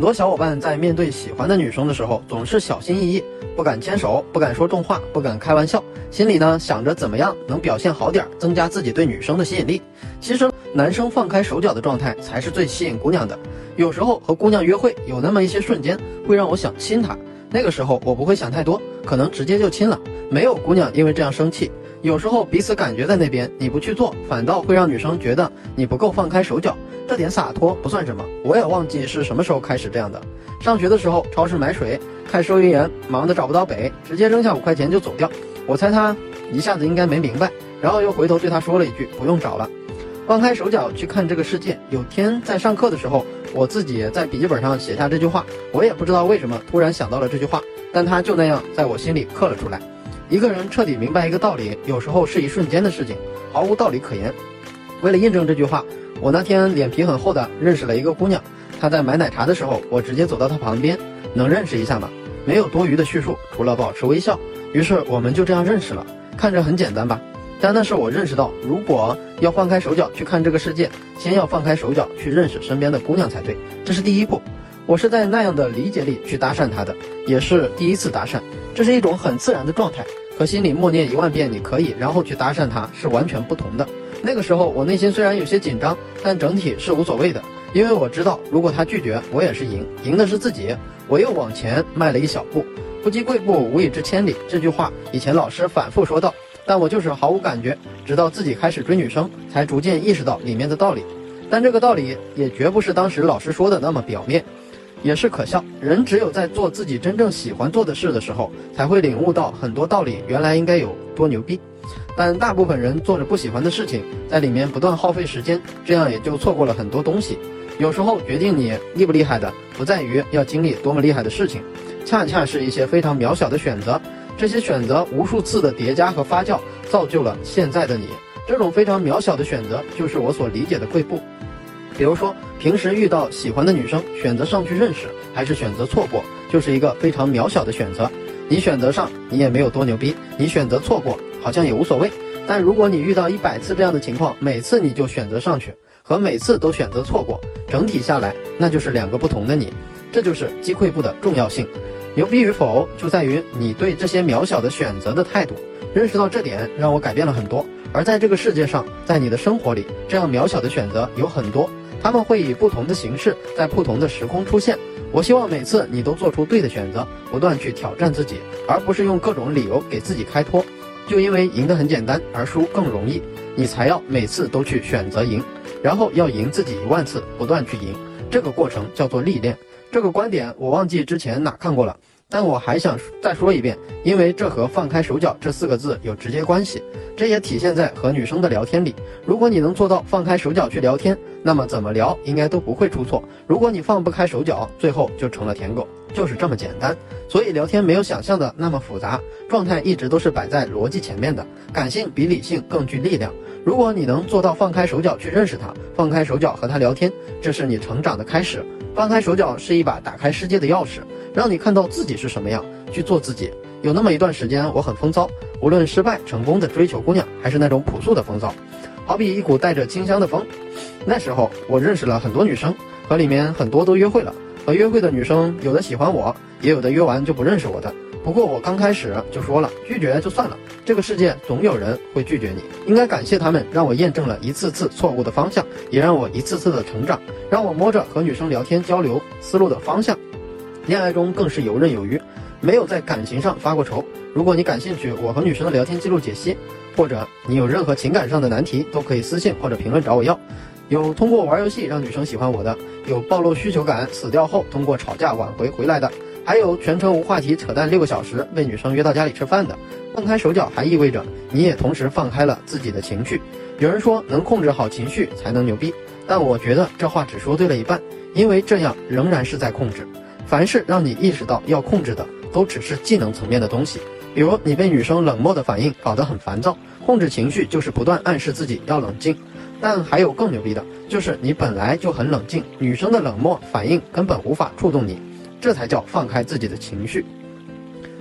很多小伙伴在面对喜欢的女生的时候，总是小心翼翼，不敢牵手，不敢说重话，不敢开玩笑，心里呢想着怎么样能表现好点，增加自己对女生的吸引力。其实男生放开手脚的状态才是最吸引姑娘的。有时候和姑娘约会，有那么一些瞬间会让我想亲她，那个时候我不会想太多，可能直接就亲了，没有姑娘因为这样生气。有时候彼此感觉在那边，你不去做，反倒会让女生觉得你不够放开手脚。这点洒脱不算什么，我也忘记是什么时候开始这样的。上学的时候，超市买水，看收银员忙得找不到北，直接扔下五块钱就走掉。我猜他一下子应该没明白，然后又回头对他说了一句：“不用找了，放开手脚去看这个世界。”有天在上课的时候，我自己在笔记本上写下这句话，我也不知道为什么突然想到了这句话，但他就那样在我心里刻了出来。一个人彻底明白一个道理，有时候是一瞬间的事情，毫无道理可言。为了印证这句话。我那天脸皮很厚的认识了一个姑娘，她在买奶茶的时候，我直接走到她旁边，能认识一下吗？没有多余的叙述，除了保持微笑。于是我们就这样认识了，看着很简单吧？但那是我认识到，如果要放开手脚去看这个世界，先要放开手脚去认识身边的姑娘才对，这是第一步。我是在那样的理解里去搭讪她的，也是第一次搭讪，这是一种很自然的状态，和心里默念一万遍你可以，然后去搭讪他是完全不同的。那个时候，我内心虽然有些紧张，但整体是无所谓的，因为我知道，如果他拒绝，我也是赢，赢的是自己。我又往前迈了一小步，不积跬步，无以至千里。这句话以前老师反复说道，但我就是毫无感觉，直到自己开始追女生，才逐渐意识到里面的道理。但这个道理也绝不是当时老师说的那么表面，也是可笑。人只有在做自己真正喜欢做的事的时候，才会领悟到很多道理，原来应该有多牛逼。但大部分人做着不喜欢的事情，在里面不断耗费时间，这样也就错过了很多东西。有时候决定你厉不厉害的，不在于要经历多么厉害的事情，恰恰是一些非常渺小的选择。这些选择无数次的叠加和发酵，造就了现在的你。这种非常渺小的选择，就是我所理解的贵步。比如说，平时遇到喜欢的女生，选择上去认识，还是选择错过，就是一个非常渺小的选择。你选择上，你也没有多牛逼；你选择错过。好像也无所谓，但如果你遇到一百次这样的情况，每次你就选择上去，和每次都选择错过，整体下来那就是两个不同的你。这就是击溃步的重要性。牛逼与否就在于你对这些渺小的选择的态度。认识到这点，让我改变了很多。而在这个世界上，在你的生活里，这样渺小的选择有很多，他们会以不同的形式在不同的时空出现。我希望每次你都做出对的选择，不断去挑战自己，而不是用各种理由给自己开脱。就因为赢得很简单，而输更容易，你才要每次都去选择赢，然后要赢自己一万次，不断去赢。这个过程叫做历练。这个观点我忘记之前哪看过了，但我还想再说一遍，因为这和放开手脚这四个字有直接关系。这也体现在和女生的聊天里。如果你能做到放开手脚去聊天，那么怎么聊应该都不会出错。如果你放不开手脚，最后就成了舔狗。就是这么简单，所以聊天没有想象的那么复杂，状态一直都是摆在逻辑前面的，感性比理性更具力量。如果你能做到放开手脚去认识他，放开手脚和他聊天，这是你成长的开始。放开手脚是一把打开世界的钥匙，让你看到自己是什么样，去做自己。有那么一段时间，我很风骚，无论失败成功的追求姑娘，还是那种朴素的风骚，好比一股带着清香的风。那时候我认识了很多女生，和里面很多都约会了。和约会的女生，有的喜欢我，也有的约完就不认识我的。不过我刚开始就说了，拒绝就算了。这个世界总有人会拒绝你，应该感谢他们，让我验证了一次次错误的方向，也让我一次次的成长，让我摸着和女生聊天交流思路的方向。恋爱中更是游刃有余，没有在感情上发过愁。如果你感兴趣我和女生的聊天记录解析，或者你有任何情感上的难题，都可以私信或者评论找我要。有通过玩游戏让女生喜欢我的，有暴露需求感死掉后通过吵架挽回回来的，还有全程无话题扯淡六个小时被女生约到家里吃饭的。放开手脚还意味着你也同时放开了自己的情绪。有人说能控制好情绪才能牛逼，但我觉得这话只说对了一半，因为这样仍然是在控制。凡是让你意识到要控制的，都只是技能层面的东西。比如你被女生冷漠的反应搞得很烦躁，控制情绪就是不断暗示自己要冷静。但还有更牛逼的，就是你本来就很冷静，女生的冷漠反应根本无法触动你，这才叫放开自己的情绪，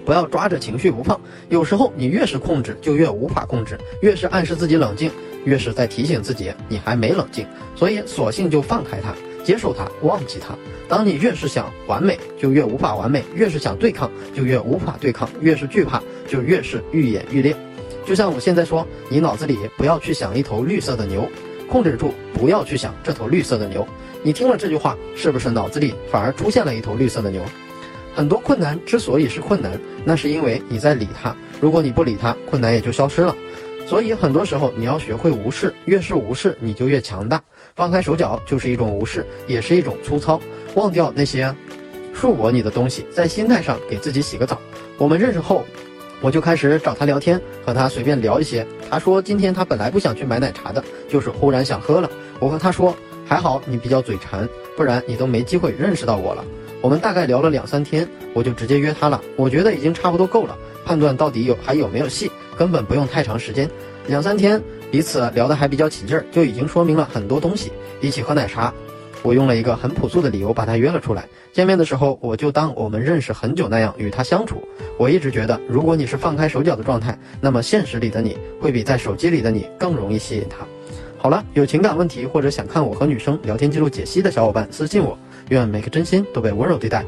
不要抓着情绪不放。有时候你越是控制，就越无法控制；越是暗示自己冷静，越是在提醒自己你还没冷静。所以索性就放开它，接受它，忘记它。当你越是想完美，就越无法完美；越是想对抗，就越无法对抗；越是惧怕，就越是愈演愈烈。就像我现在说，你脑子里不要去想一头绿色的牛，控制住，不要去想这头绿色的牛。你听了这句话，是不是脑子里反而出现了一头绿色的牛？很多困难之所以是困难，那是因为你在理它。如果你不理它，困难也就消失了。所以很多时候你要学会无视，越是无视，你就越强大。放开手脚就是一种无视，也是一种粗糙。忘掉那些束缚你的东西，在心态上给自己洗个澡。我们认识后，我就开始找他聊天，和他随便聊一些。他说今天他本来不想去买奶茶的，就是忽然想喝了。我和他说还好你比较嘴馋，不然你都没机会认识到我了。我们大概聊了两三天，我就直接约他了。我觉得已经差不多够了，判断到底有还有没有戏。根本不用太长时间，两三天彼此聊得还比较起劲儿，就已经说明了很多东西。一起喝奶茶，我用了一个很朴素的理由把他约了出来。见面的时候，我就当我们认识很久那样与他相处。我一直觉得，如果你是放开手脚的状态，那么现实里的你会比在手机里的你更容易吸引他。好了，有情感问题或者想看我和女生聊天记录解析的小伙伴私信我。愿每个真心都被温柔对待。